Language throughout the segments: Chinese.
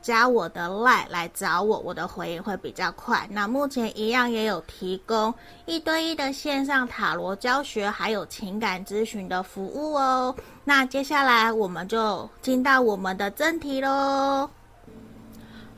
加我的 LINE 来找我，我的回应会比较快。那目前一样也有提供一对一的线上塔罗教学，还有情感咨询的服务哦。那接下来我们就进到我们的正题喽。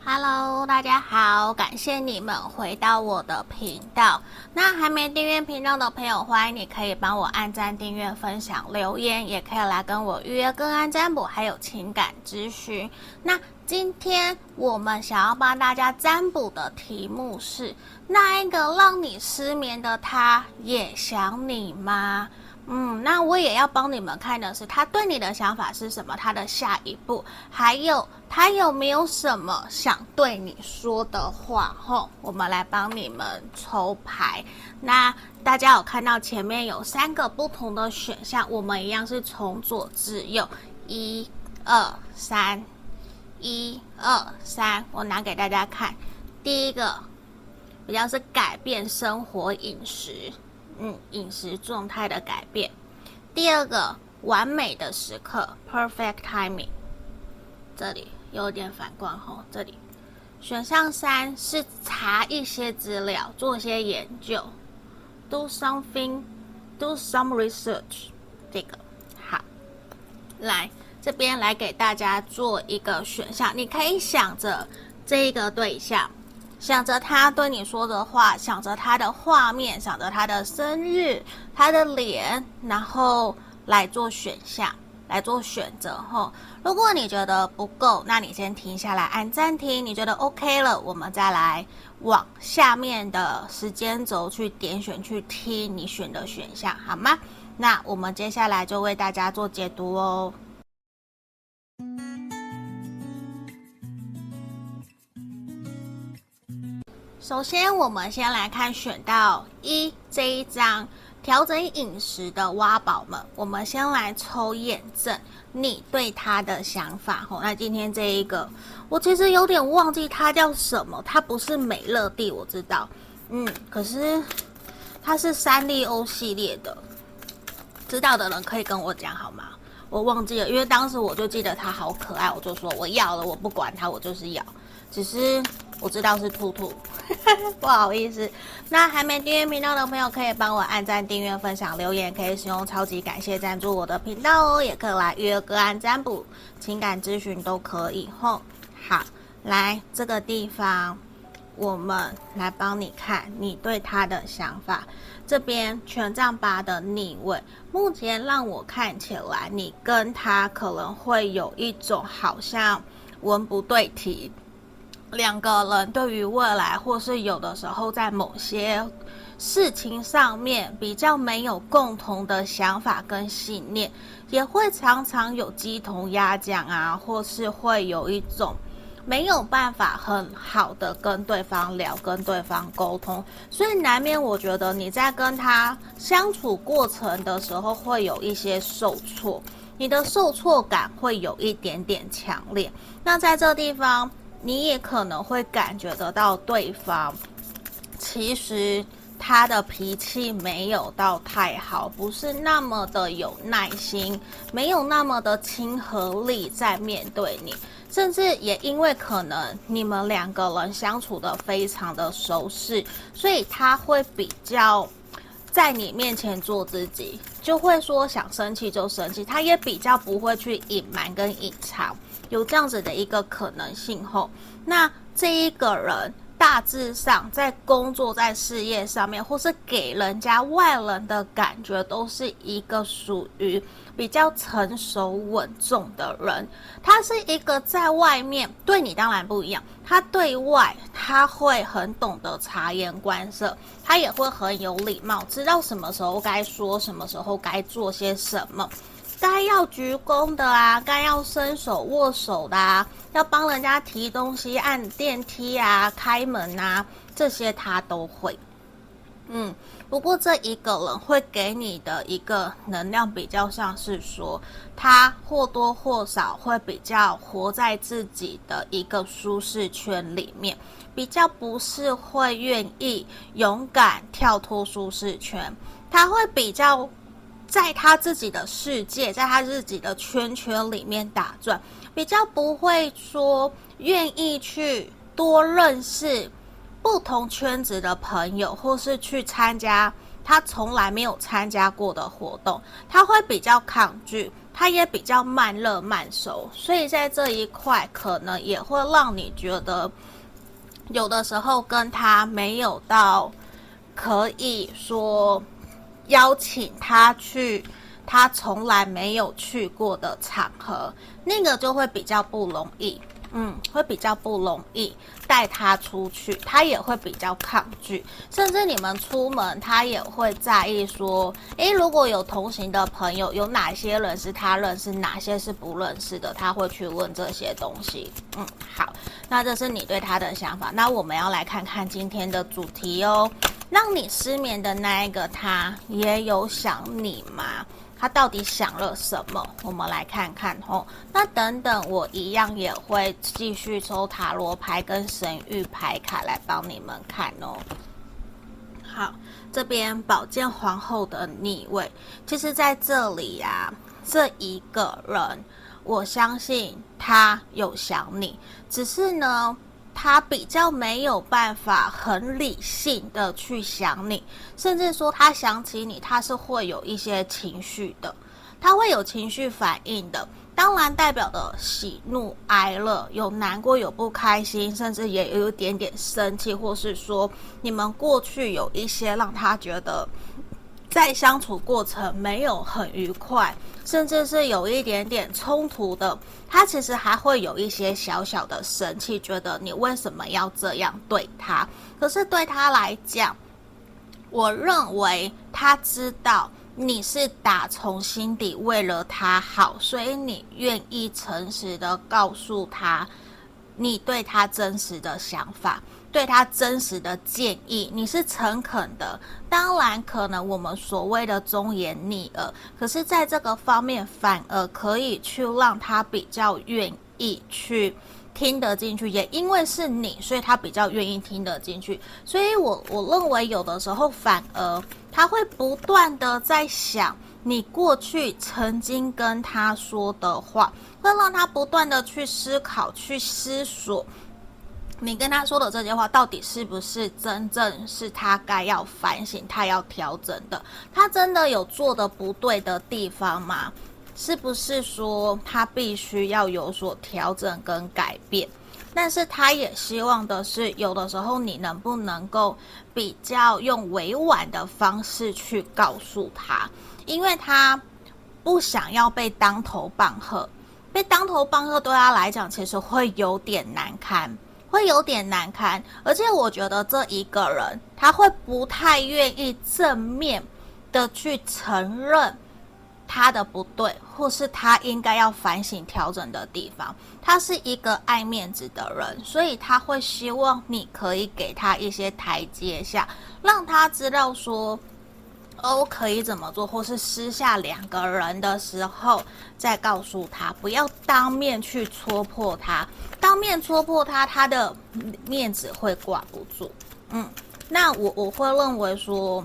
Hello，大家好，感谢你们回到我的频道。那还没订阅频道的朋友，欢迎你可以帮我按赞、订阅、分享、留言，也可以来跟我预约个案占卜，还有情感咨询。那今天我们想要帮大家占卜的题目是：那一个让你失眠的他也想你吗？嗯，那我也要帮你们看的是他对你的想法是什么，他的下一步，还有他有没有什么想对你说的话？吼，我们来帮你们抽牌。那大家有看到前面有三个不同的选项，我们一样是从左至右，一、二、三。一二三，我拿给大家看。第一个比较是改变生活饮食，嗯，饮食状态的改变。第二个完美的时刻，perfect timing。这里有点反光吼，这里选项三是查一些资料，做一些研究，do something，do some research。这个好，来。这边来给大家做一个选项，你可以想着这一个对象想着他对你说的话，想着他的画面，想着他的生日、他的脸，然后来做选项。来做选择后，如果你觉得不够，那你先停下来按暂停。你觉得 OK 了，我们再来往下面的时间轴去点选去听你选的选项，好吗？那我们接下来就为大家做解读哦。首先，我们先来看选到一这一张。调整饮食的挖宝们，我们先来抽验证你对他的想法。吼，那今天这一个，我其实有点忘记它叫什么，它不是美乐蒂，我知道，嗯，可是它是三丽鸥系列的，知道的人可以跟我讲好吗？我忘记了，因为当时我就记得它好可爱，我就说我要了，我不管它，我就是要，只是。我知道是兔兔，不好意思。那还没订阅频道的朋友，可以帮我按赞、订阅、分享、留言，可以使用超级感谢赞助我的频道哦，也可以来预约个案占卜、情感咨询都可以。吼，好，来这个地方，我们来帮你看你对他的想法。这边权杖八的逆位，目前让我看起来，你跟他可能会有一种好像文不对题。两个人对于未来，或是有的时候在某些事情上面比较没有共同的想法跟信念，也会常常有鸡同鸭讲啊，或是会有一种没有办法很好的跟对方聊、跟对方沟通，所以难免我觉得你在跟他相处过程的时候会有一些受挫，你的受挫感会有一点点强烈。那在这地方。你也可能会感觉得到对方，其实他的脾气没有到太好，不是那么的有耐心，没有那么的亲和力在面对你，甚至也因为可能你们两个人相处得非常的熟悉，所以他会比较在你面前做自己，就会说想生气就生气，他也比较不会去隐瞒跟隐藏。有这样子的一个可能性后，那这一个人大致上在工作、在事业上面，或是给人家外人的感觉，都是一个属于比较成熟稳重的人。他是一个在外面对你当然不一样，他对外他会很懂得察言观色，他也会很有礼貌，知道什么时候该说，什么时候该做些什么。该要鞠躬的啊，该要伸手握手的啊，要帮人家提东西、按电梯啊、开门啊，这些他都会。嗯，不过这一个人会给你的一个能量比较像是说，他或多或少会比较活在自己的一个舒适圈里面，比较不是会愿意勇敢跳脱舒适圈，他会比较。在他自己的世界，在他自己的圈圈里面打转，比较不会说愿意去多认识不同圈子的朋友，或是去参加他从来没有参加过的活动，他会比较抗拒，他也比较慢热慢熟，所以在这一块可能也会让你觉得有的时候跟他没有到可以说。邀请他去他从来没有去过的场合，那个就会比较不容易，嗯，会比较不容易带他出去，他也会比较抗拒，甚至你们出门，他也会在意说，诶，如果有同行的朋友，有哪些人是他认识，哪些是不认识的，他会去问这些东西，嗯，好，那这是你对他的想法，那我们要来看看今天的主题哦。让你失眠的那一个他也有想你吗？他到底想了什么？我们来看看哦。那等等，我一样也会继续抽塔罗牌跟神谕牌卡来帮你们看哦。好，这边宝剑皇后的逆位，其实在这里呀、啊，这一个人，我相信他有想你，只是呢。他比较没有办法很理性的去想你，甚至说他想起你，他是会有一些情绪的，他会有情绪反应的。当然代表的喜怒哀乐，有难过，有不开心，甚至也有一点点生气，或是说你们过去有一些让他觉得在相处过程没有很愉快，甚至是有一点点冲突的，他其实还会有一些小小的生气，觉得你为什么要这样对他？可是对他来讲，我认为他知道。你是打从心底为了他好，所以你愿意诚实的告诉他你对他真实的想法，对他真实的建议，你是诚恳的。当然，可能我们所谓的忠言逆耳，可是在这个方面反而可以去让他比较愿意去听得进去，也因为是你，所以他比较愿意听得进去。所以我我认为有的时候反而。他会不断的在想你过去曾经跟他说的话，会让他不断的去思考、去思索，你跟他说的这些话到底是不是真正是他该要反省、他要调整的？他真的有做的不对的地方吗？是不是说他必须要有所调整跟改变？但是他也希望的是，有的时候你能不能够比较用委婉的方式去告诉他，因为他不想要被当头棒喝，被当头棒喝对他来讲其实会有点难堪，会有点难堪。而且我觉得这一个人他会不太愿意正面的去承认。他的不对，或是他应该要反省调整的地方。他是一个爱面子的人，所以他会希望你可以给他一些台阶下，让他知道说，哦，可以怎么做，或是私下两个人的时候再告诉他，不要当面去戳破他。当面戳破他，他的面子会挂不住。嗯，那我我会认为说。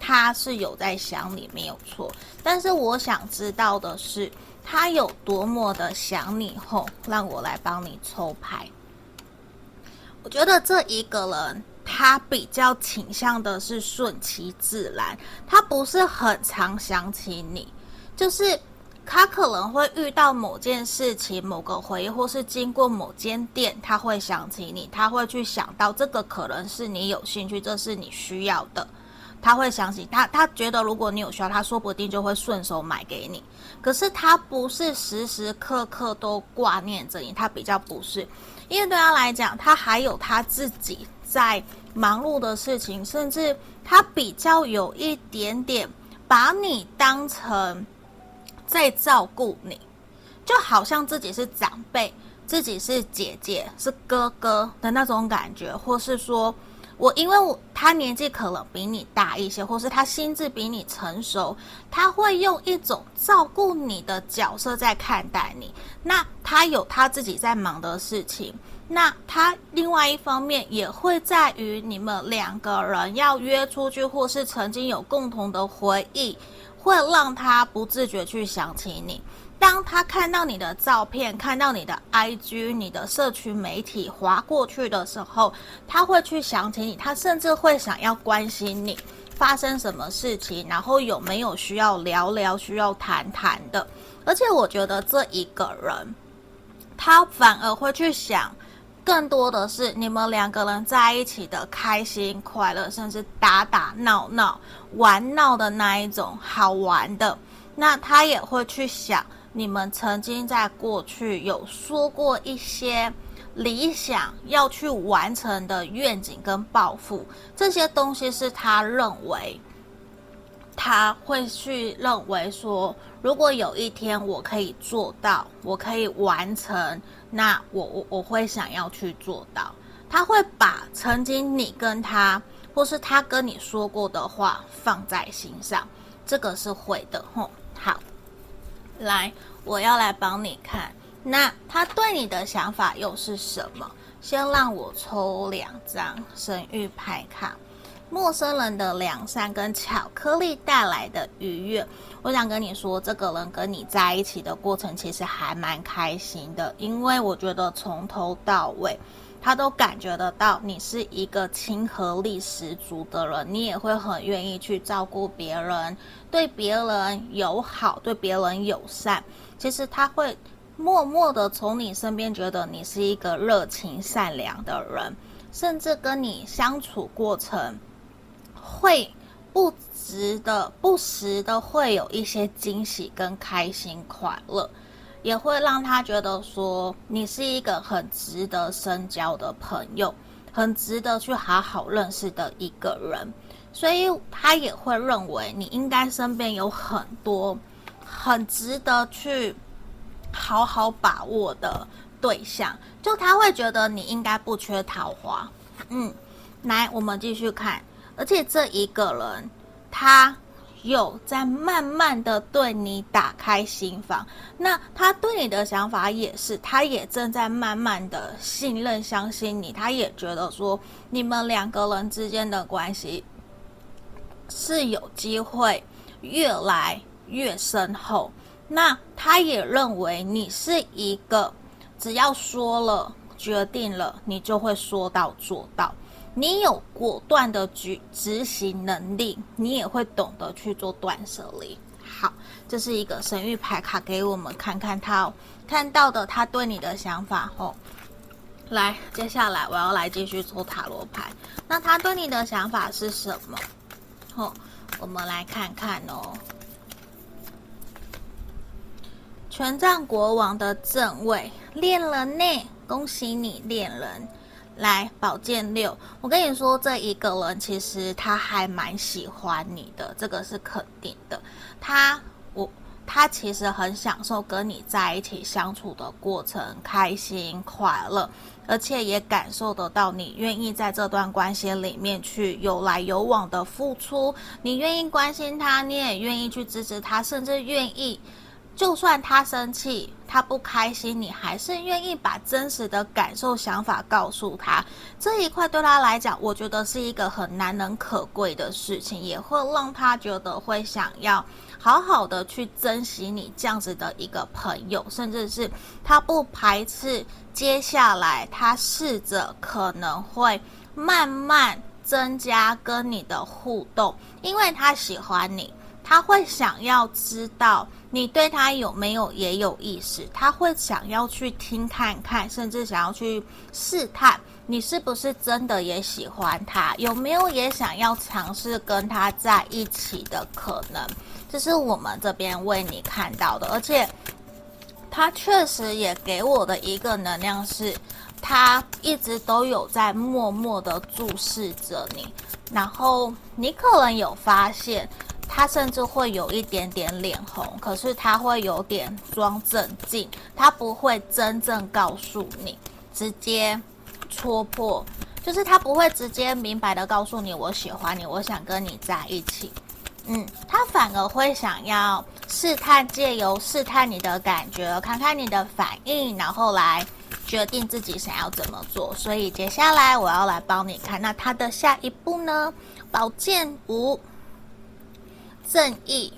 他是有在想你，没有错。但是我想知道的是，他有多么的想你后，让我来帮你抽牌。我觉得这一个人，他比较倾向的是顺其自然，他不是很常想起你，就是他可能会遇到某件事情、某个回忆，或是经过某间店，他会想起你，他会去想到这个可能是你有兴趣，这是你需要的。他会想起他，他觉得如果你有需要，他说不定就会顺手买给你。可是他不是时时刻刻都挂念着你，他比较不是，因为对他来讲，他还有他自己在忙碌的事情，甚至他比较有一点点把你当成在照顾你，就好像自己是长辈，自己是姐姐，是哥哥的那种感觉，或是说。我因为我他年纪可能比你大一些，或是他心智比你成熟，他会用一种照顾你的角色在看待你。那他有他自己在忙的事情，那他另外一方面也会在于你们两个人要约出去，或是曾经有共同的回忆，会让他不自觉去想起你。当他看到你的照片，看到你的 IG、你的社群媒体划过去的时候，他会去想起你，他甚至会想要关心你发生什么事情，然后有没有需要聊聊、需要谈谈的。而且我觉得这一个人，他反而会去想，更多的是你们两个人在一起的开心、快乐，甚至打打闹闹、玩闹的那一种好玩的。那他也会去想。你们曾经在过去有说过一些理想要去完成的愿景跟抱负，这些东西是他认为他会去认为说，如果有一天我可以做到，我可以完成，那我我我会想要去做到。他会把曾经你跟他或是他跟你说过的话放在心上，这个是会的，吼，好。来，我要来帮你看，那他对你的想法又是什么？先让我抽两张神谕牌卡，陌生人的良善跟巧克力带来的愉悦。我想跟你说，这个人跟你在一起的过程其实还蛮开心的，因为我觉得从头到尾。他都感觉得到你是一个亲和力十足的人，你也会很愿意去照顾别人，对别人友好，对别人友善。其实他会默默的从你身边觉得你是一个热情善良的人，甚至跟你相处过程会不值得不时的会有一些惊喜跟开心快乐，也会让他觉得说你是一个很值得深交的朋友，很值得去好好认识的一个人。所以他也会认为你应该身边有很多很值得去好好把握的对象，就他会觉得你应该不缺桃花。嗯，来，我们继续看，而且这一个人他有在慢慢的对你打开心房，那他对你的想法也是，他也正在慢慢的信任、相信你，他也觉得说你们两个人之间的关系。是有机会越来越深厚，那他也认为你是一个只要说了、决定了，你就会说到做到。你有果断的举执行能力，你也会懂得去做断舍离。好，这是一个神谕牌卡给我们看看他、哦、看到的他对你的想法哦。来，接下来我要来继续抽塔罗牌，那他对你的想法是什么？哦，我们来看看哦。权杖国王的正位，恋人呢？恭喜你，恋人！来，宝剑六，我跟你说，这一个人其实他还蛮喜欢你的，这个是肯定的。他，我，他其实很享受跟你在一起相处的过程，开心快乐。而且也感受得到，你愿意在这段关系里面去有来有往的付出，你愿意关心他，你也愿意去支持他，甚至愿意，就算他生气、他不开心，你还是愿意把真实的感受、想法告诉他。这一块对他来讲，我觉得是一个很难能可贵的事情，也会让他觉得会想要。好好的去珍惜你这样子的一个朋友，甚至是他不排斥接下来他试着可能会慢慢增加跟你的互动，因为他喜欢你，他会想要知道你对他有没有也有意思，他会想要去听看看，甚至想要去试探你是不是真的也喜欢他，有没有也想要尝试跟他在一起的可能。这是我们这边为你看到的，而且他确实也给我的一个能量是，他一直都有在默默的注视着你，然后你可能有发现，他甚至会有一点点脸红，可是他会有点装镇静，他不会真正告诉你，直接戳破，就是他不会直接明白的告诉你，我喜欢你，我想跟你在一起。嗯，他反而会想要试探，借由试探你的感觉，看看你的反应，然后来决定自己想要怎么做。所以接下来我要来帮你看，那他的下一步呢？宝剑五，正义，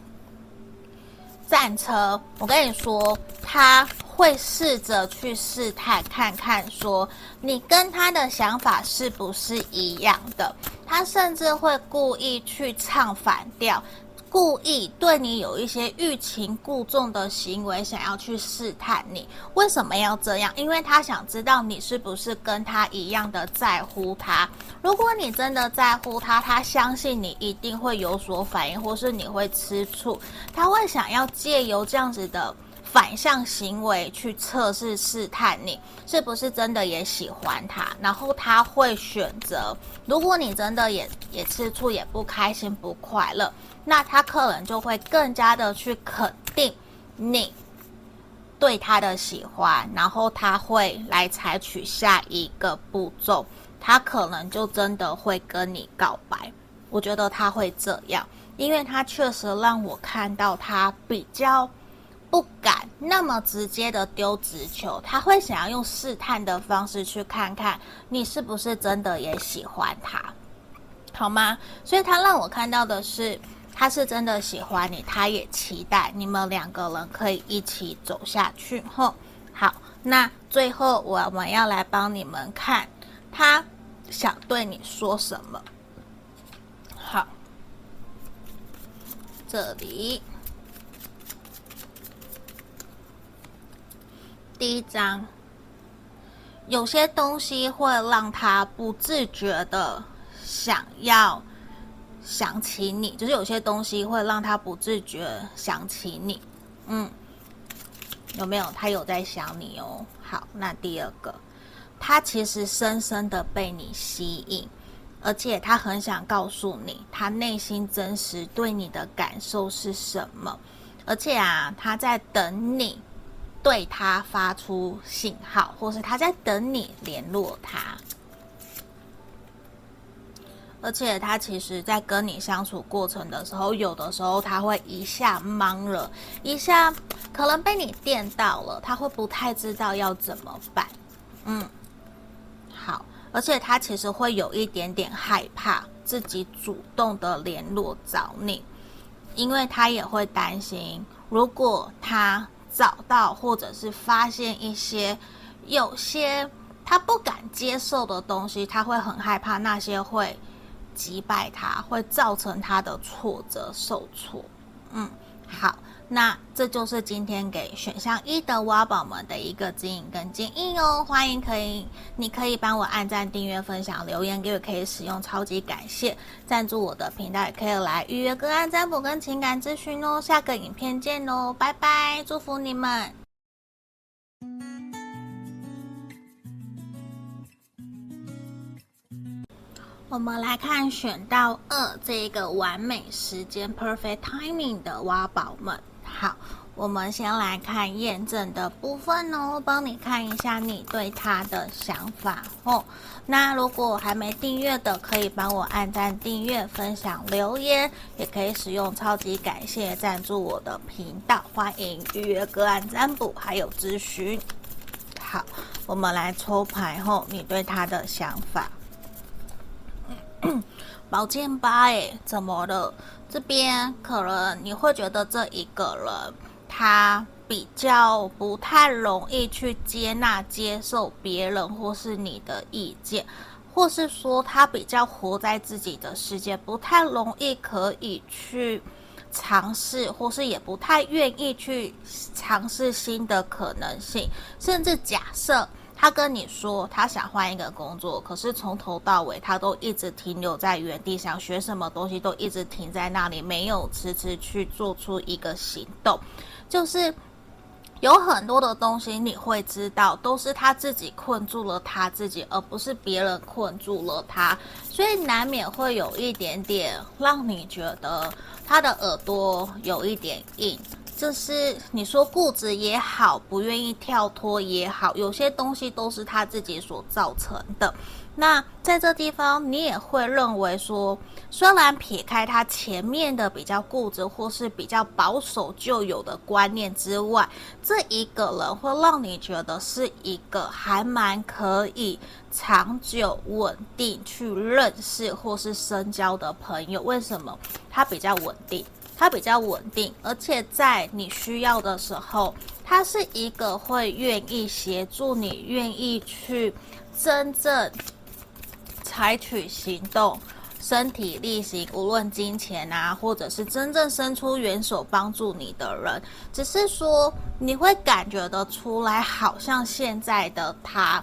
战车。我跟你说，他会试着去试探，看看说你跟他的想法是不是一样的。他甚至会故意去唱反调，故意对你有一些欲擒故纵的行为，想要去试探你。为什么要这样？因为他想知道你是不是跟他一样的在乎他。如果你真的在乎他，他相信你一定会有所反应，或是你会吃醋。他会想要借由这样子的。反向行为去测试试探你是不是真的也喜欢他，然后他会选择，如果你真的也也吃醋，也不开心不快乐，那他可能就会更加的去肯定你对他的喜欢，然后他会来采取下一个步骤，他可能就真的会跟你告白。我觉得他会这样，因为他确实让我看到他比较。不敢那么直接的丢直球，他会想要用试探的方式去看看你是不是真的也喜欢他，好吗？所以他让我看到的是，他是真的喜欢你，他也期待你们两个人可以一起走下去。吼，好，那最后我们要来帮你们看，他想对你说什么？好，这里。第一张，有些东西会让他不自觉的想要想起你，就是有些东西会让他不自觉想起你。嗯，有没有？他有在想你哦。好，那第二个，他其实深深的被你吸引，而且他很想告诉你，他内心真实对你的感受是什么。而且啊，他在等你对他发出信号，或是他在等你联络他。而且他其实，在跟你相处过程的时候，有的时候他会一下懵了，一下可能被你电到了，他会不太知道要怎么办。嗯，好，而且他其实会有一点点害怕自己主动的联络找你，因为他也会担心，如果他找到或者是发现一些有些他不敢接受的东西，他会很害怕那些会。击败他会造成他的挫折受挫，嗯，好，那这就是今天给选项一的挖宝们的一个指引跟建议哦。欢迎可以，你可以帮我按赞、订阅、分享、留言，给我可以使用，超级感谢。赞助我的频道也可以来预约个案占卜跟情感咨询哦。下个影片见哦，拜拜，祝福你们。我们来看选到二这个完美时间 （perfect timing） 的挖宝们。好，我们先来看验证的部分哦，帮你看一下你对他的想法哦。那如果还没订阅的，可以帮我按赞、订阅、分享、留言，也可以使用超级感谢赞助我的频道。欢迎预约个案占卜，还有咨询。好，我们来抽牌后，你对他的想法。宝剑八，哎，怎么了？这边可能你会觉得这一个人他比较不太容易去接纳、接受别人或是你的意见，或是说他比较活在自己的世界，不太容易可以去尝试，或是也不太愿意去尝试新的可能性，甚至假设。他跟你说他想换一个工作，可是从头到尾他都一直停留在原地，想学什么东西都一直停在那里，没有迟迟去做出一个行动。就是有很多的东西你会知道，都是他自己困住了他自己，而不是别人困住了他，所以难免会有一点点让你觉得他的耳朵有一点硬。就是你说固执也好，不愿意跳脱也好，有些东西都是他自己所造成的。那在这地方，你也会认为说，虽然撇开他前面的比较固执或是比较保守旧有的观念之外，这一个人会让你觉得是一个还蛮可以长久稳定去认识或是深交的朋友。为什么？他比较稳定。他比较稳定，而且在你需要的时候，他是一个会愿意协助你、愿意去真正采取行动、身体力行，无论金钱啊，或者是真正伸出援手帮助你的人。只是说，你会感觉得出来，好像现在的他。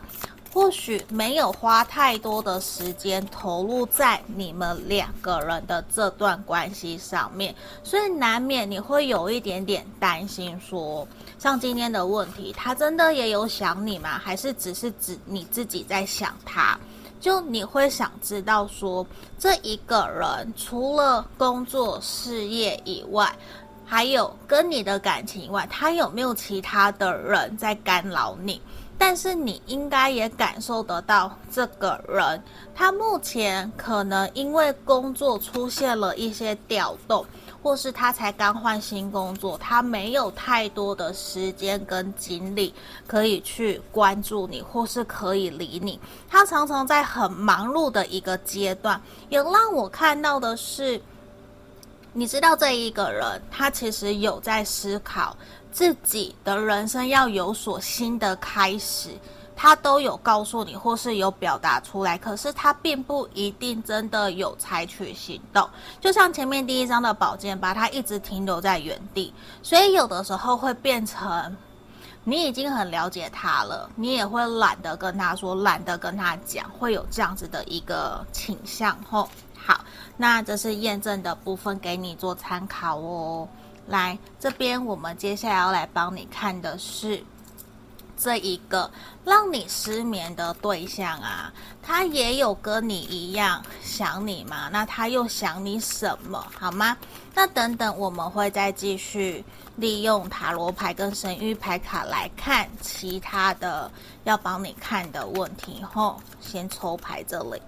或许没有花太多的时间投入在你们两个人的这段关系上面，所以难免你会有一点点担心说，像今天的问题，他真的也有想你吗？还是只是指你自己在想他？就你会想知道说，这一个人除了工作事业以外，还有跟你的感情以外，他有没有其他的人在干扰你？但是你应该也感受得到，这个人他目前可能因为工作出现了一些调动，或是他才刚换新工作，他没有太多的时间跟精力可以去关注你，或是可以理你。他常常在很忙碌的一个阶段，也让我看到的是，你知道这一个人，他其实有在思考。自己的人生要有所新的开始，他都有告诉你，或是有表达出来，可是他并不一定真的有采取行动。就像前面第一张的宝剑八，他一直停留在原地，所以有的时候会变成你已经很了解他了，你也会懒得跟他说，懒得跟他讲，会有这样子的一个倾向吼。好，那这是验证的部分，给你做参考哦。来这边，我们接下来要来帮你看的是这一个让你失眠的对象啊，他也有跟你一样想你吗？那他又想你什么？好吗？那等等我们会再继续利用塔罗牌跟神谕牌卡来看其他的要帮你看的问题。吼，先抽牌这里，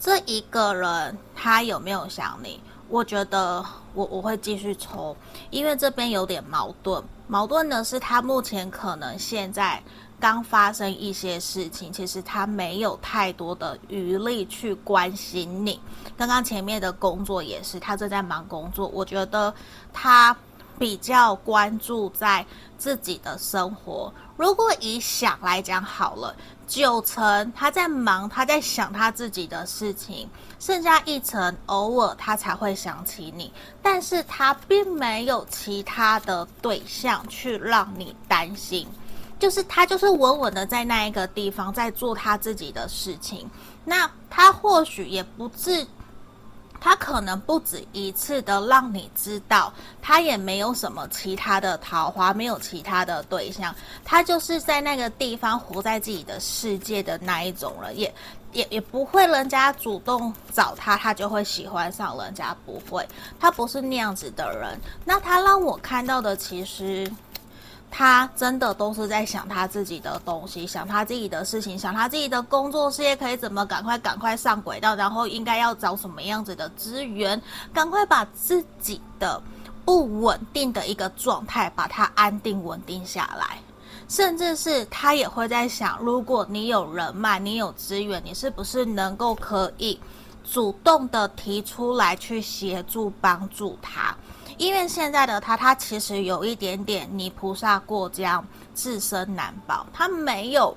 这一个人他有没有想你？我觉得我我会继续抽，因为这边有点矛盾。矛盾的是，他目前可能现在刚发生一些事情，其实他没有太多的余力去关心你。刚刚前面的工作也是，他正在忙工作。我觉得他比较关注在自己的生活。如果以想来讲好了。九成他在忙，他在想他自己的事情，剩下一成偶尔他才会想起你，但是他并没有其他的对象去让你担心，就是他就是稳稳的在那一个地方在做他自己的事情，那他或许也不至。他可能不止一次的让你知道，他也没有什么其他的桃花，没有其他的对象，他就是在那个地方活在自己的世界的那一种人，也也也不会人家主动找他，他就会喜欢上人家，不会，他不是那样子的人。那他让我看到的其实。他真的都是在想他自己的东西，想他自己的事情，想他自己的工作事业可以怎么赶快赶快上轨道，然后应该要找什么样子的资源，赶快把自己的不稳定的一个状态把它安定稳定下来。甚至是他也会在想，如果你有人脉，你有资源，你是不是能够可以主动的提出来去协助帮助他？因为现在的他，他其实有一点点泥菩萨过江，自身难保。他没有，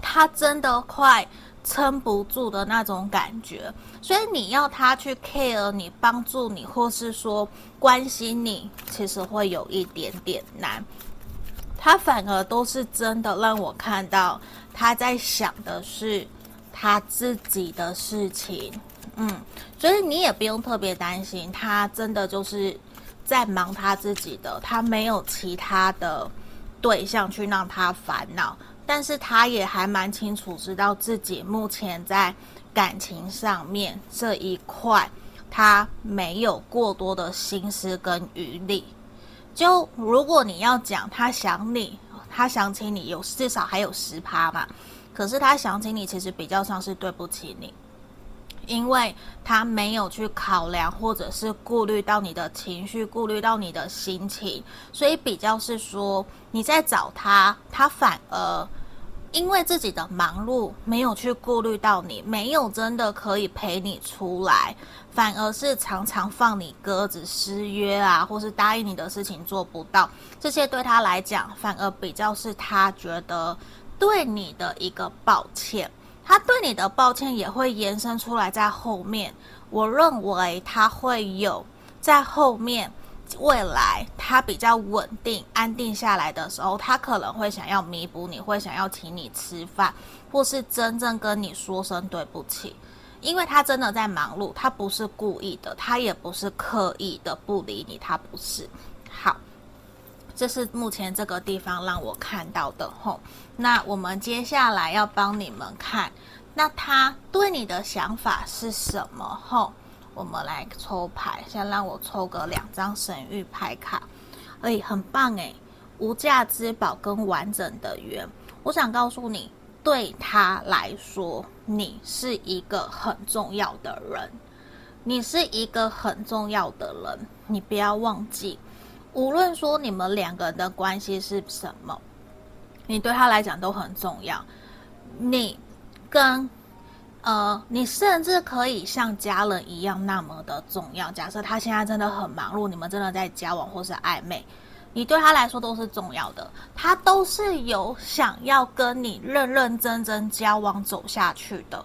他真的快撑不住的那种感觉。所以你要他去 care 你、帮助你，或是说关心你，其实会有一点点难。他反而都是真的让我看到他在想的是他自己的事情。嗯，所以你也不用特别担心，他真的就是在忙他自己的，他没有其他的对象去让他烦恼。但是他也还蛮清楚知道自己目前在感情上面这一块，他没有过多的心思跟余力。就如果你要讲他想你，他想起你有至少还有十趴嘛，可是他想起你其实比较像是对不起你。因为他没有去考量，或者是顾虑到你的情绪，顾虑到你的心情，所以比较是说你在找他，他反而因为自己的忙碌，没有去顾虑到你，没有真的可以陪你出来，反而是常常放你鸽子、失约啊，或是答应你的事情做不到，这些对他来讲，反而比较是他觉得对你的一个抱歉。他对你的抱歉也会延伸出来，在后面，我认为他会有在后面未来他比较稳定、安定下来的时候，他可能会想要弥补你，会想要请你吃饭，或是真正跟你说声对不起，因为他真的在忙碌，他不是故意的，他也不是刻意的不理你，他不是。好。这是目前这个地方让我看到的吼，那我们接下来要帮你们看，那他对你的想法是什么吼？我们来抽牌，先让我抽个两张神谕牌卡，哎，很棒哎，无价之宝跟完整的缘。我想告诉你，对他来说，你是一个很重要的人，你是一个很重要的人，你不要忘记。无论说你们两个人的关系是什么，你对他来讲都很重要。你跟呃，你甚至可以像家人一样那么的重要。假设他现在真的很忙碌，你们真的在交往或是暧昧，你对他来说都是重要的。他都是有想要跟你认认真真交往走下去的。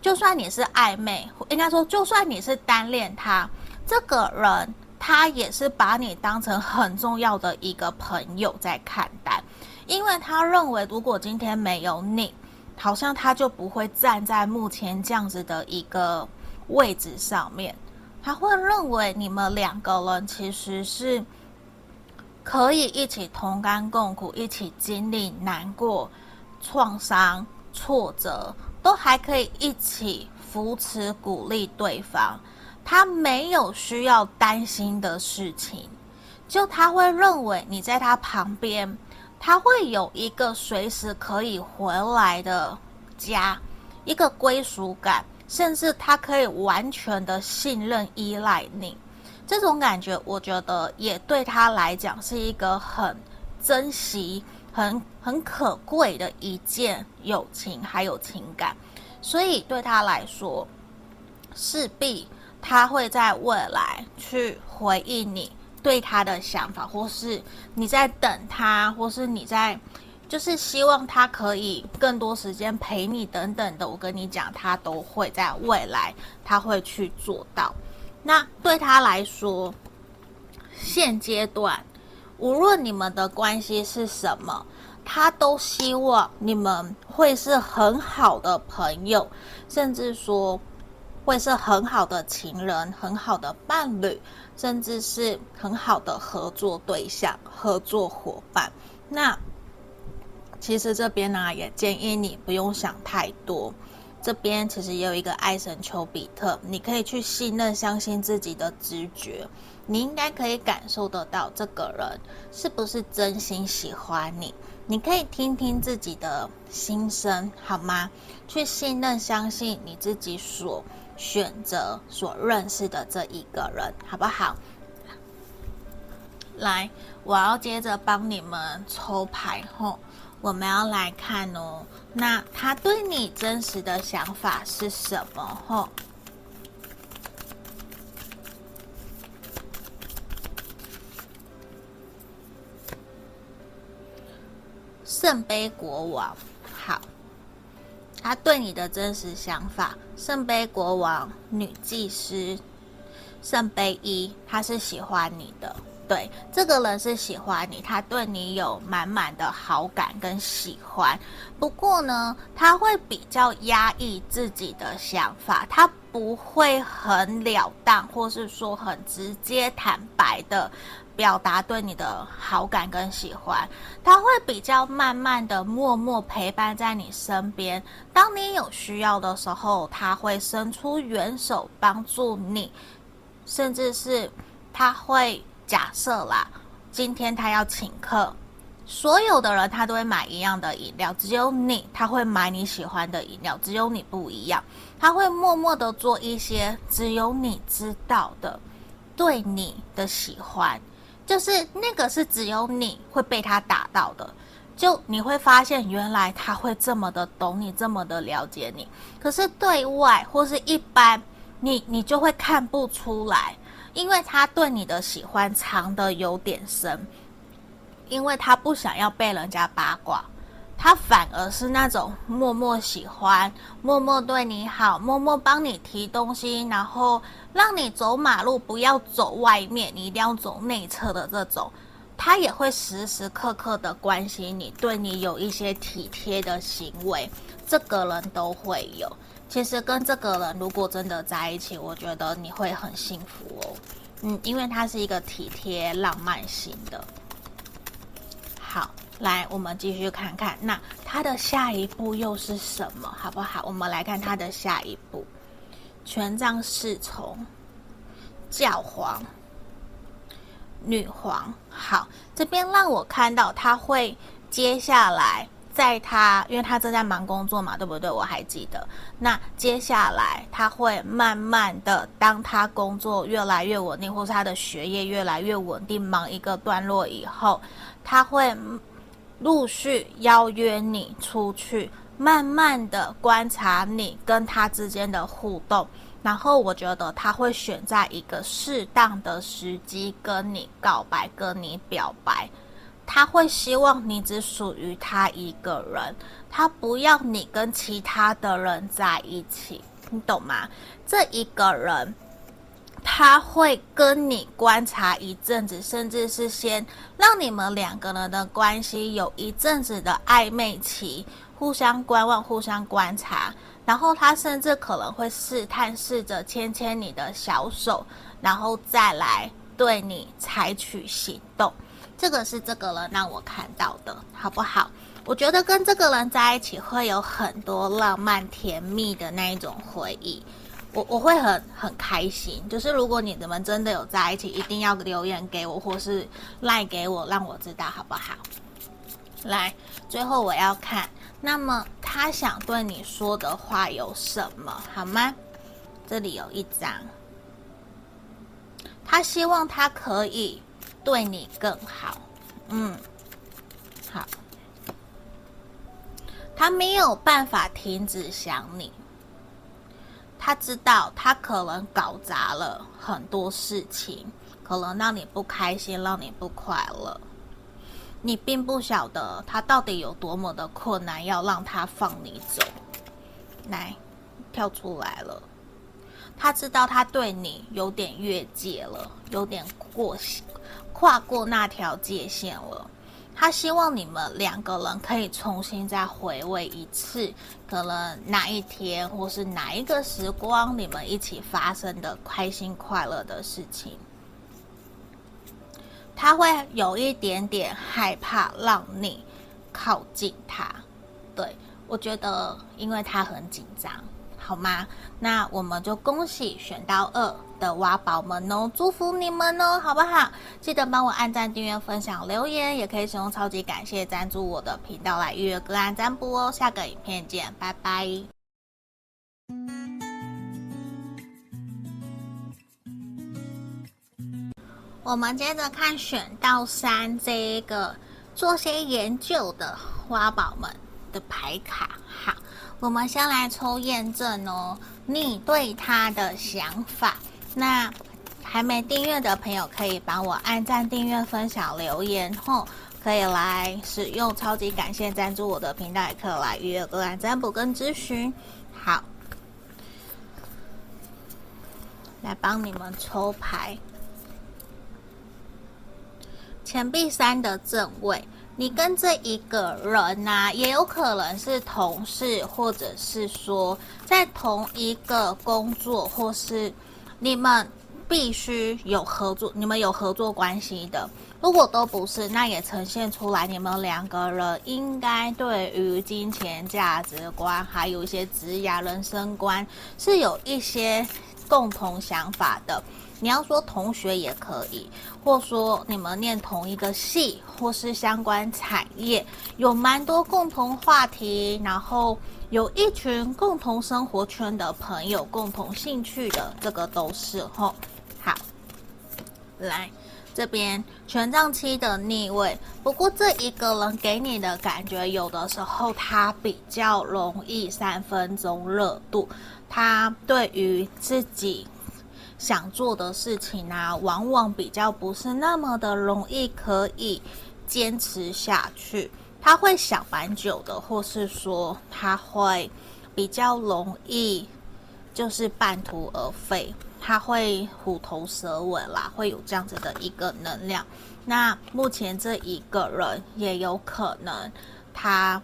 就算你是暧昧，应该说就算你是单恋他，这个人。他也是把你当成很重要的一个朋友在看待，因为他认为如果今天没有你，好像他就不会站在目前这样子的一个位置上面。他会认为你们两个人其实是可以一起同甘共苦，一起经历难过、创伤、挫折，都还可以一起扶持、鼓励对方。他没有需要担心的事情，就他会认为你在他旁边，他会有一个随时可以回来的家，一个归属感，甚至他可以完全的信任、依赖你。这种感觉，我觉得也对他来讲是一个很珍惜、很很可贵的一件友情，还有情感。所以对他来说，势必。他会在未来去回应你对他的想法，或是你在等他，或是你在就是希望他可以更多时间陪你等等的。我跟你讲，他都会在未来他会去做到。那对他来说，现阶段无论你们的关系是什么，他都希望你们会是很好的朋友，甚至说。会是很好的情人、很好的伴侣，甚至是很好的合作对象、合作伙伴。那其实这边呢，也建议你不用想太多。这边其实也有一个爱神丘比特，你可以去信任、相信自己的直觉。你应该可以感受得到这个人是不是真心喜欢你。你可以听听自己的心声，好吗？去信任、相信你自己所。选择所认识的这一个人，好不好？来，我要接着帮你们抽牌后，我们要来看哦。那他对你真实的想法是什么？吼，圣杯国王，好。他对你的真实想法，圣杯国王、女祭司、圣杯一，他是喜欢你的，对，这个人是喜欢你，他对你有满满的好感跟喜欢。不过呢，他会比较压抑自己的想法，他不会很了当，或是说很直接坦白的。表达对你的好感跟喜欢，他会比较慢慢的、默默陪伴在你身边。当你有需要的时候，他会伸出援手帮助你，甚至是他会假设啦，今天他要请客，所有的人他都会买一样的饮料，只有你他会买你喜欢的饮料，只有你不一样。他会默默的做一些只有你知道的，对你的喜欢。就是那个是只有你会被他打到的，就你会发现原来他会这么的懂你，这么的了解你。可是对外或是一般，你你就会看不出来，因为他对你的喜欢藏的有点深，因为他不想要被人家八卦。他反而是那种默默喜欢、默默对你好、默默帮你提东西，然后让你走马路不要走外面，你一定要走内侧的这种。他也会时时刻刻的关心你，对你有一些体贴的行为，这个人都会有。其实跟这个人如果真的在一起，我觉得你会很幸福哦。嗯，因为他是一个体贴、浪漫型的。好。来，我们继续看看，那他的下一步又是什么，好不好？我们来看他的下一步：权杖侍从、教皇、女皇。好，这边让我看到他会接下来，在他，因为他正在忙工作嘛，对不对？我还记得。那接下来他会慢慢的，当他工作越来越稳定，或是他的学业越来越稳定，忙一个段落以后，他会。陆续邀约你出去，慢慢的观察你跟他之间的互动，然后我觉得他会选在一个适当的时机跟你告白，跟你表白。他会希望你只属于他一个人，他不要你跟其他的人在一起，你懂吗？这一个人。他会跟你观察一阵子，甚至是先让你们两个人的关系有一阵子的暧昧期，互相观望、互相观察，然后他甚至可能会试探，试着牵牵你的小手，然后再来对你采取行动。这个是这个人让我看到的，好不好？我觉得跟这个人在一起会有很多浪漫甜蜜的那一种回忆。我我会很很开心，就是如果你们真的有在一起，一定要留言给我，或是赖给我，让我知道好不好？来，最后我要看，那么他想对你说的话有什么，好吗？这里有一张，他希望他可以对你更好，嗯，好，他没有办法停止想你。他知道他可能搞砸了很多事情，可能让你不开心，让你不快乐。你并不晓得他到底有多么的困难，要让他放你走。来，跳出来了。他知道他对你有点越界了，有点过，跨过那条界限了。他希望你们两个人可以重新再回味一次，可能哪一天或是哪一个时光，你们一起发生的开心快乐的事情。他会有一点点害怕让你靠近他，对，我觉得，因为他很紧张。好吗？那我们就恭喜选到二的挖宝们哦，祝福你们哦，好不好？记得帮我按赞、订阅、分享、留言，也可以使用超级感谢赞助我的频道来预约个案占卜哦。下个影片见，拜拜。我们接着看选到三这一个做些研究的挖宝们的牌卡，我们先来抽验证哦，你对他的想法。那还没订阅的朋友可以帮我按赞、订阅、分享、留言后，可以来使用超级感谢赞助我的频道，也可以来预约个案占卜跟咨询。好，来帮你们抽牌，钱币三的正位。你跟这一个人呐、也有可能是同事，或者是说在同一个工作，或是你们必须有合作，你们有合作关系的。如果都不是，那也呈现出来你们两个人应该对于金钱价值观，还有一些职业人生观是有一些共同想法的。你要说同学也可以，或说你们念同一个系，或是相关产业，有蛮多共同话题，然后有一群共同生活圈的朋友，共同兴趣的，这个都是吼。好，来这边权杖七的逆位，不过这一个人给你的感觉，有的时候他比较容易三分钟热度，他对于自己。想做的事情啊，往往比较不是那么的容易可以坚持下去。他会想蛮久的，或是说他会比较容易就是半途而废，他会虎头蛇尾啦，会有这样子的一个能量。那目前这一个人也有可能他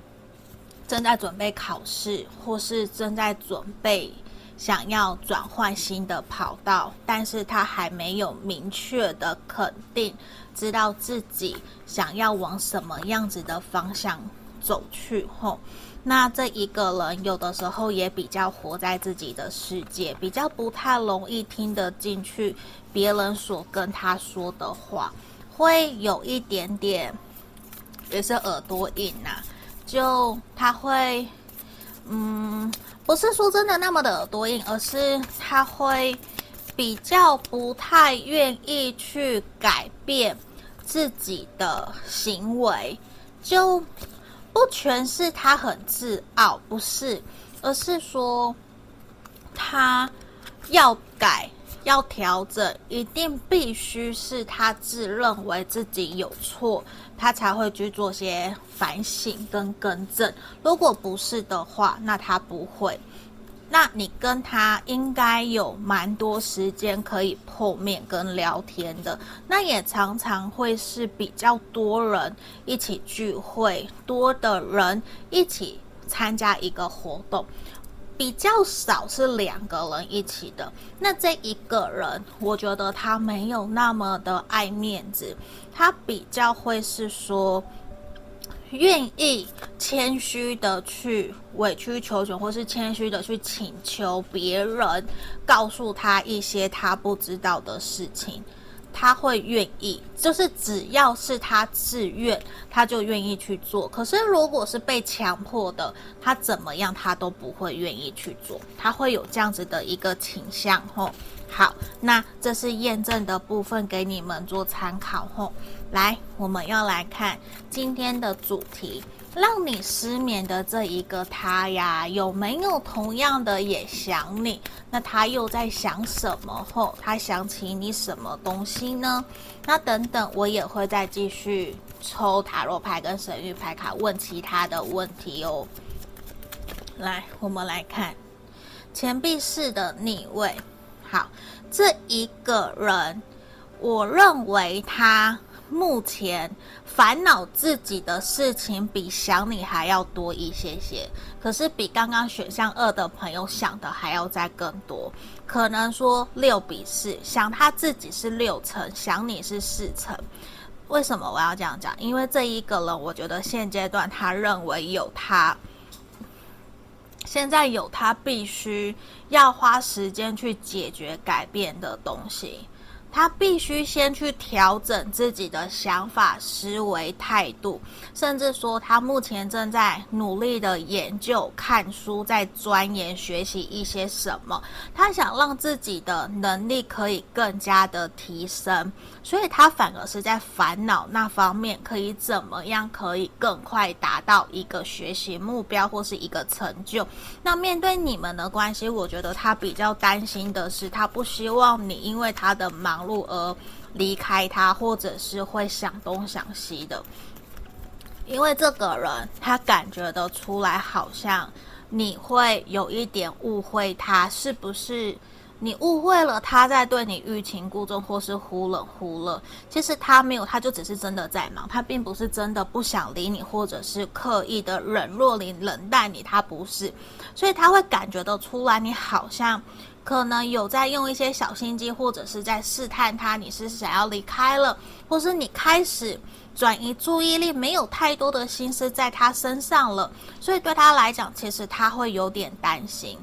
正在准备考试，或是正在准备。想要转换新的跑道，但是他还没有明确的肯定，知道自己想要往什么样子的方向走去。吼，那这一个人有的时候也比较活在自己的世界，比较不太容易听得进去别人所跟他说的话，会有一点点，也是耳朵硬呐、啊，就他会，嗯。不是说真的那么的耳朵硬，而是他会比较不太愿意去改变自己的行为，就不全是他很自傲，不是，而是说他要改。要调整，一定必须是他自认为自己有错，他才会去做些反省跟更正。如果不是的话，那他不会。那你跟他应该有蛮多时间可以碰面跟聊天的，那也常常会是比较多人一起聚会，多的人一起参加一个活动，比较少是两个人一起的。那这一个人，我觉得他没有那么的爱面子，他比较会是说。愿意谦虚的去委曲求全，或是谦虚的去请求别人告诉他一些他不知道的事情，他会愿意，就是只要是他自愿，他就愿意去做。可是如果是被强迫的，他怎么样他都不会愿意去做，他会有这样子的一个倾向吼。好，那这是验证的部分，给你们做参考吼。来，我们要来看今天的主题，让你失眠的这一个他呀，有没有同样的也想你？那他又在想什么？后他想起你什么东西呢？那等等，我也会再继续抽塔罗牌跟神谕牌卡，问其他的问题哦。来，我们来看钱币四的逆位。好，这一个人，我认为他。目前烦恼自己的事情比想你还要多一些些，可是比刚刚选项二的朋友想的还要再更多。可能说六比四，想他自己是六成，想你是四成。为什么我要这样讲？因为这一个人，我觉得现阶段他认为有他，现在有他必须要花时间去解决改变的东西。他必须先去调整自己的想法、思维、态度，甚至说他目前正在努力的研究、看书，在钻研学习一些什么。他想让自己的能力可以更加的提升，所以他反而是在烦恼那方面，可以怎么样可以更快达到一个学习目标或是一个成就。那面对你们的关系，我觉得他比较担心的是，他不希望你因为他的忙。路而离开他，或者是会想东想西的，因为这个人他感觉得出来，好像你会有一点误会他，是不是？你误会了他在对你欲擒故纵，或是忽冷忽热。其实他没有，他就只是真的在忙，他并不是真的不想理你，或者是刻意的冷若你、冷淡你，他不是。所以他会感觉得出来，你好像。可能有在用一些小心机，或者是在试探他，你是想要离开了，或是你开始转移注意力，没有太多的心思在他身上了，所以对他来讲，其实他会有点担心。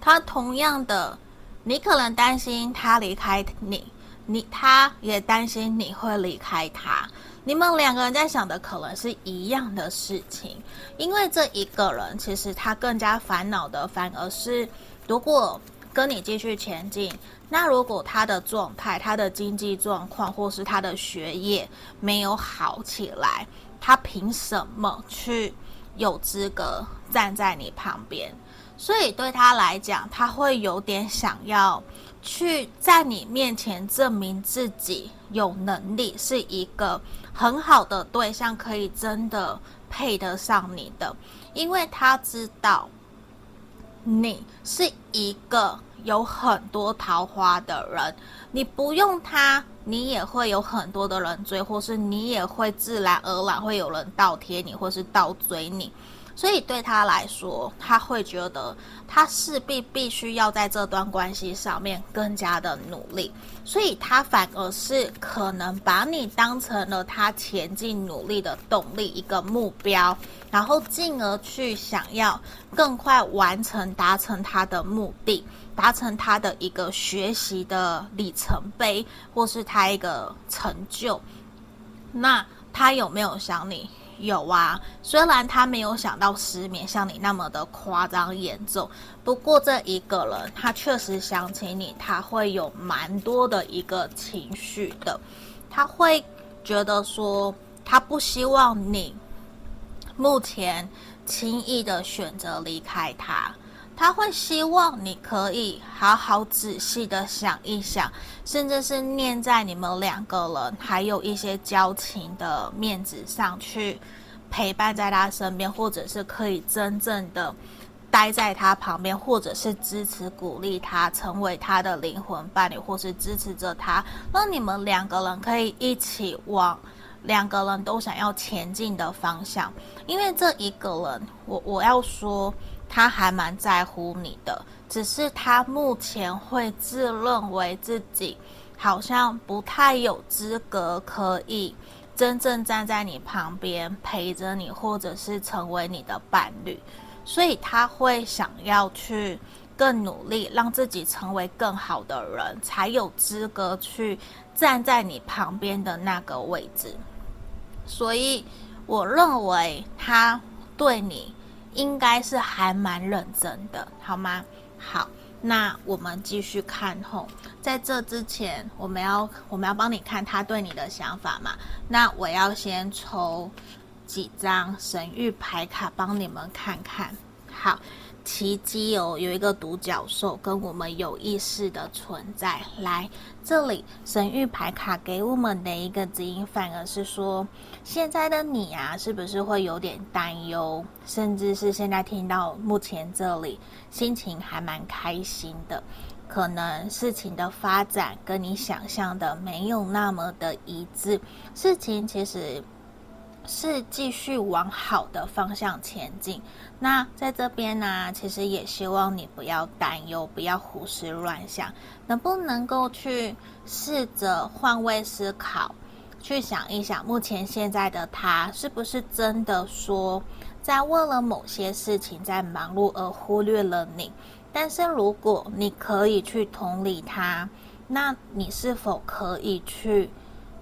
他同样的，你可能担心他离开你，你他也担心你会离开他，你们两个人在想的可能是一样的事情，因为这一个人其实他更加烦恼的反而是如果。跟你继续前进，那如果他的状态、他的经济状况或是他的学业没有好起来，他凭什么去有资格站在你旁边？所以对他来讲，他会有点想要去在你面前证明自己有能力，是一个很好的对象，可以真的配得上你的，因为他知道。你是一个有很多桃花的人，你不用他，你也会有很多的人追，或是你也会自然而然会有人倒贴你，或是倒追你。所以对他来说，他会觉得他势必必须要在这段关系上面更加的努力，所以他反而是可能把你当成了他前进努力的动力，一个目标，然后进而去想要更快完成达成他的目的，达成他的一个学习的里程碑，或是他一个成就。那他有没有想你？有啊，虽然他没有想到失眠像你那么的夸张严重，不过这一个人他确实想起你，他会有蛮多的一个情绪的，他会觉得说他不希望你目前轻易的选择离开他，他会希望你可以好好仔细的想一想，甚至是念在你们两个人还有一些交情的面子上去。陪伴在他身边，或者是可以真正的待在他旁边，或者是支持鼓励他，成为他的灵魂伴侣，或是支持着他，让你们两个人可以一起往两个人都想要前进的方向。因为这一个人，我我要说，他还蛮在乎你的，只是他目前会自认为自己好像不太有资格可以。真正站在你旁边陪着你，或者是成为你的伴侣，所以他会想要去更努力，让自己成为更好的人，才有资格去站在你旁边的那个位置。所以我认为他对你应该是还蛮认真的，好吗？好。那我们继续看后，在这之前，我们要我们要帮你看他对你的想法嘛？那我要先抽几张神域牌卡帮你们看看。好。奇迹哦，有一个独角兽跟我们有意识的存在。来这里，神諭牌卡给我们的一个指引，反而是说，现在的你啊，是不是会有点担忧，甚至是现在听到目前这里，心情还蛮开心的，可能事情的发展跟你想象的没有那么的一致，事情其实。是继续往好的方向前进。那在这边呢，其实也希望你不要担忧，不要胡思乱想，能不能够去试着换位思考，去想一想，目前现在的他是不是真的说，在为了某些事情在忙碌而忽略了你？但是如果你可以去同理他，那你是否可以去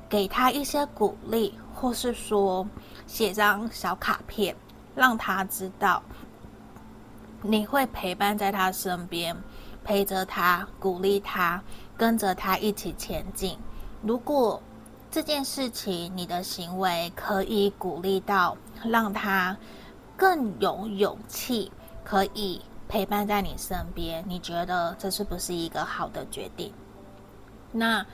给他一些鼓励？或是说写张小卡片，让他知道你会陪伴在他身边，陪着他，鼓励他，跟着他一起前进。如果这件事情你的行为可以鼓励到，让他更有勇气，可以陪伴在你身边，你觉得这是不是一个好的决定？那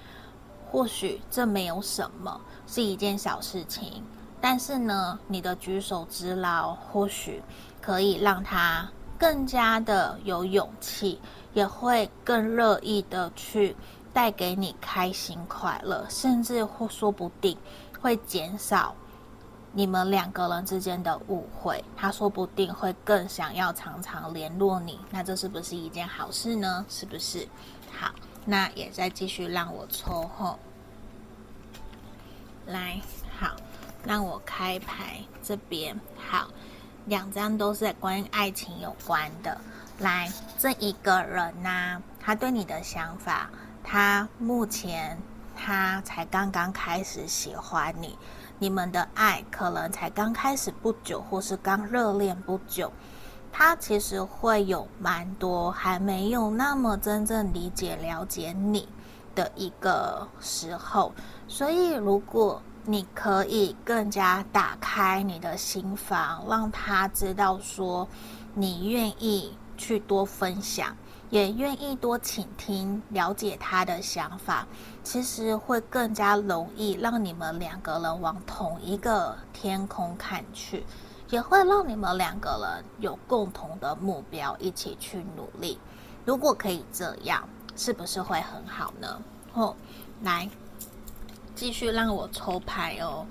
或许这没有什么。是一件小事情，但是呢，你的举手之劳或许可以让他更加的有勇气，也会更乐意的去带给你开心快乐，甚至或说不定会减少你们两个人之间的误会。他说不定会更想要常常联络你，那这是不是一件好事呢？是不是？好，那也再继续让我抽后。来，好，让我开牌这边好，两张都是关于爱情有关的。来，这一个人呐、他对你的想法，他目前他才刚刚开始喜欢你，你们的爱可能才刚开始不久，或是刚热恋不久，他其实会有蛮多还没有那么真正理解了解你的一个时候。所以，如果你可以更加打开你的心房，让他知道说你愿意去多分享，也愿意多倾听，了解他的想法，其实会更加容易让你们两个人往同一个天空看去，也会让你们两个人有共同的目标，一起去努力。如果可以这样，是不是会很好呢？哦，来。继续让我抽牌哦，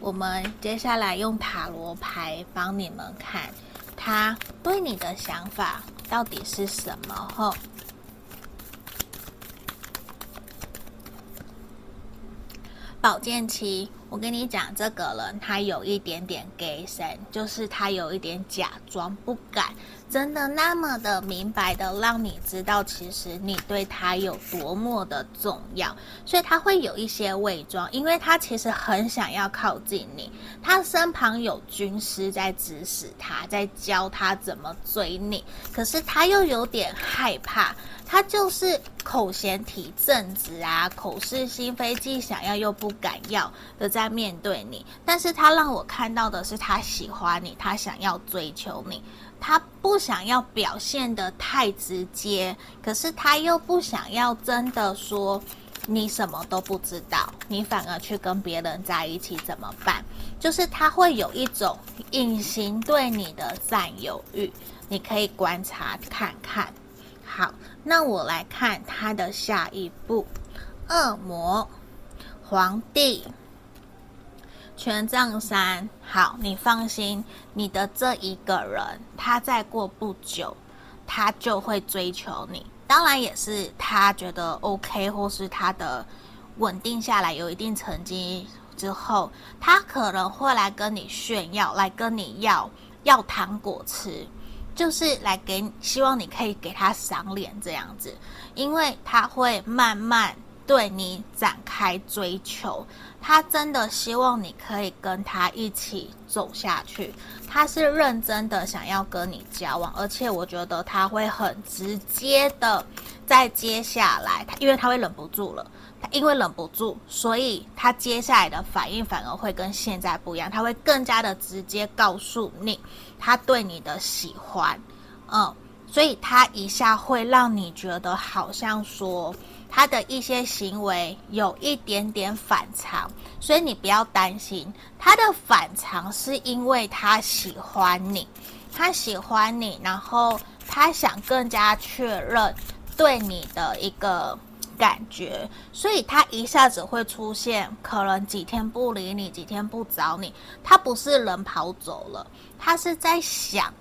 我们接下来用塔罗牌帮你们看，他对你的想法到底是什么？吼，宝剑七。我跟你讲，这个人他有一点点给神，就是他有一点假装不敢，真的那么的明白的让你知道，其实你对他有多么的重要，所以他会有一些伪装，因为他其实很想要靠近你，他身旁有军师在指使他，在教他怎么追你，可是他又有点害怕。他就是口嫌体正直啊，口是心非，既想要又不敢要的在面对你。但是他让我看到的是，他喜欢你，他想要追求你，他不想要表现得太直接，可是他又不想要真的说你什么都不知道，你反而去跟别人在一起怎么办？就是他会有一种隐形对你的占有欲。你可以观察看看。好，那我来看他的下一步：恶魔、皇帝、权杖三。好，你放心，你的这一个人，他再过不久，他就会追求你。当然也是他觉得 OK，或是他的稳定下来有一定成绩之后，他可能会来跟你炫耀，来跟你要要糖果吃。就是来给，希望你可以给他赏脸这样子，因为他会慢慢对你展开追求，他真的希望你可以跟他一起走下去，他是认真的想要跟你交往，而且我觉得他会很直接的在接下来，他因为他会忍不住了。他因为忍不住，所以他接下来的反应反而会跟现在不一样。他会更加的直接告诉你，他对你的喜欢，嗯，所以他一下会让你觉得好像说他的一些行为有一点点反常，所以你不要担心他的反常是因为他喜欢你，他喜欢你，然后他想更加确认对你的一个。感觉，所以他一下子会出现，可能几天不理你，几天不找你。他不是人跑走了，他是在想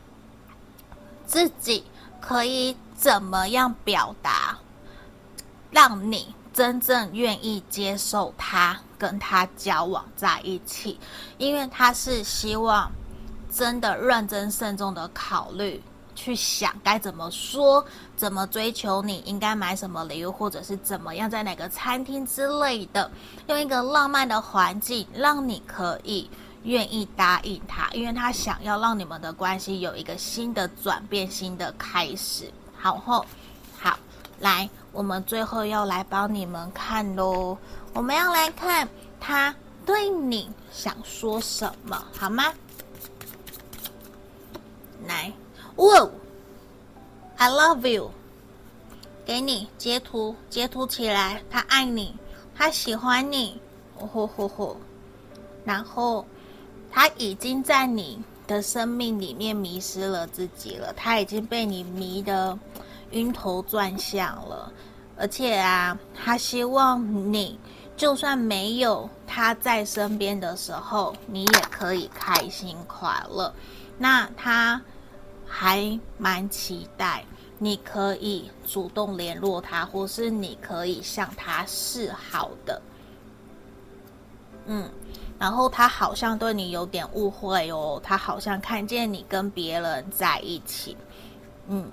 自己可以怎么样表达，让你真正愿意接受他，跟他交往在一起。因为他是希望真的认真慎重的考虑。去想该怎么说，怎么追求你，应该买什么礼物，或者是怎么样，在哪个餐厅之类的，用一个浪漫的环境，让你可以愿意答应他，因为他想要让你们的关系有一个新的转变，新的开始。好后，好，来，我们最后要来帮你们看喽，我们要来看他对你想说什么，好吗？来。哇，I love you，给你截图，截图起来，他爱你，他喜欢你，哦吼吼吼，然后他已经在你的生命里面迷失了自己了，他已经被你迷得晕头转向了，而且啊，他希望你就算没有他在身边的时候，你也可以开心快乐，那他。还蛮期待你可以主动联络他，或是你可以向他示好的。嗯，然后他好像对你有点误会哦，他好像看见你跟别人在一起。嗯，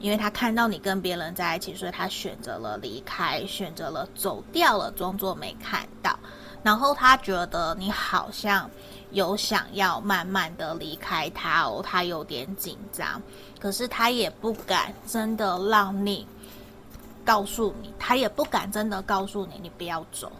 因为他看到你跟别人在一起，所以他选择了离开，选择了走掉了，装作没看到。然后他觉得你好像。有想要慢慢的离开他哦，他有点紧张，可是他也不敢真的让你告诉你，他也不敢真的告诉你，你不要走。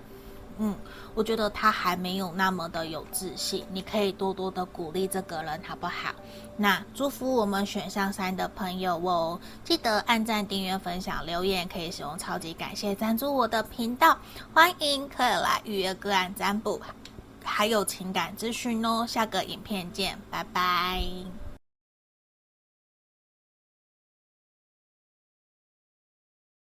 嗯，我觉得他还没有那么的有自信，你可以多多的鼓励这个人，好不好？那祝福我们选项三的朋友哦，记得按赞、订阅、分享、留言，可以使用超级感谢赞助我的频道，欢迎可以来预约个案占卜。还有情感咨询哦，下个影片见，拜拜。